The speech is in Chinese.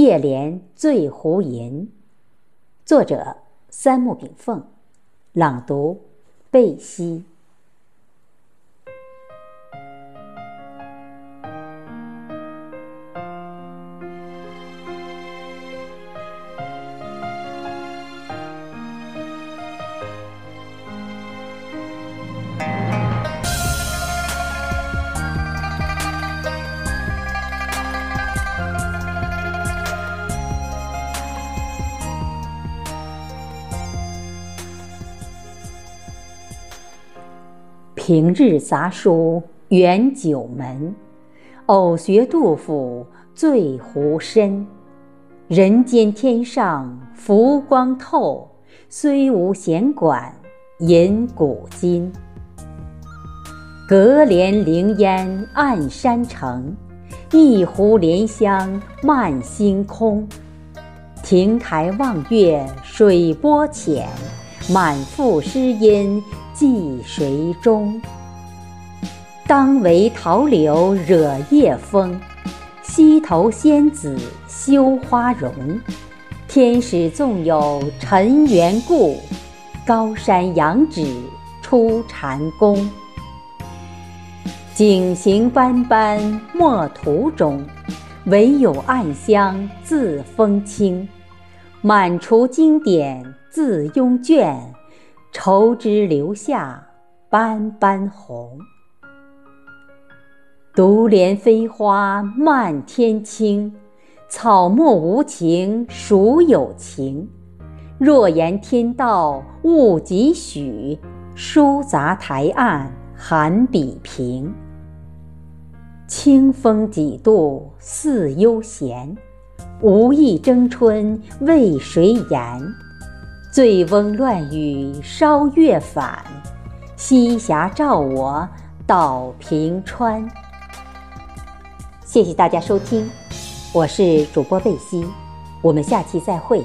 夜莲醉湖吟，作者三木炳凤，朗读贝西。平日杂书远九门，偶学杜甫醉湖深。人间天上浮光透，虽无闲管吟古今。隔帘凌烟暗山城，一壶莲香漫星空。亭台望月水波浅，满腹诗音。寄谁中？当为桃柳惹夜风，溪头仙子羞花容。天使纵有尘缘故，高山仰止出禅宫。景行斑斑莫途中，唯有暗香自风清。满橱经典自拥卷。愁枝留下斑斑红，独怜飞花漫天青，草木无情孰有情？若言天道物几许，书杂台岸寒笔平。清风几度似悠闲，无意争春为谁言？醉翁乱语烧月返，西霞照我到平川。谢谢大家收听，我是主播贝西，我们下期再会。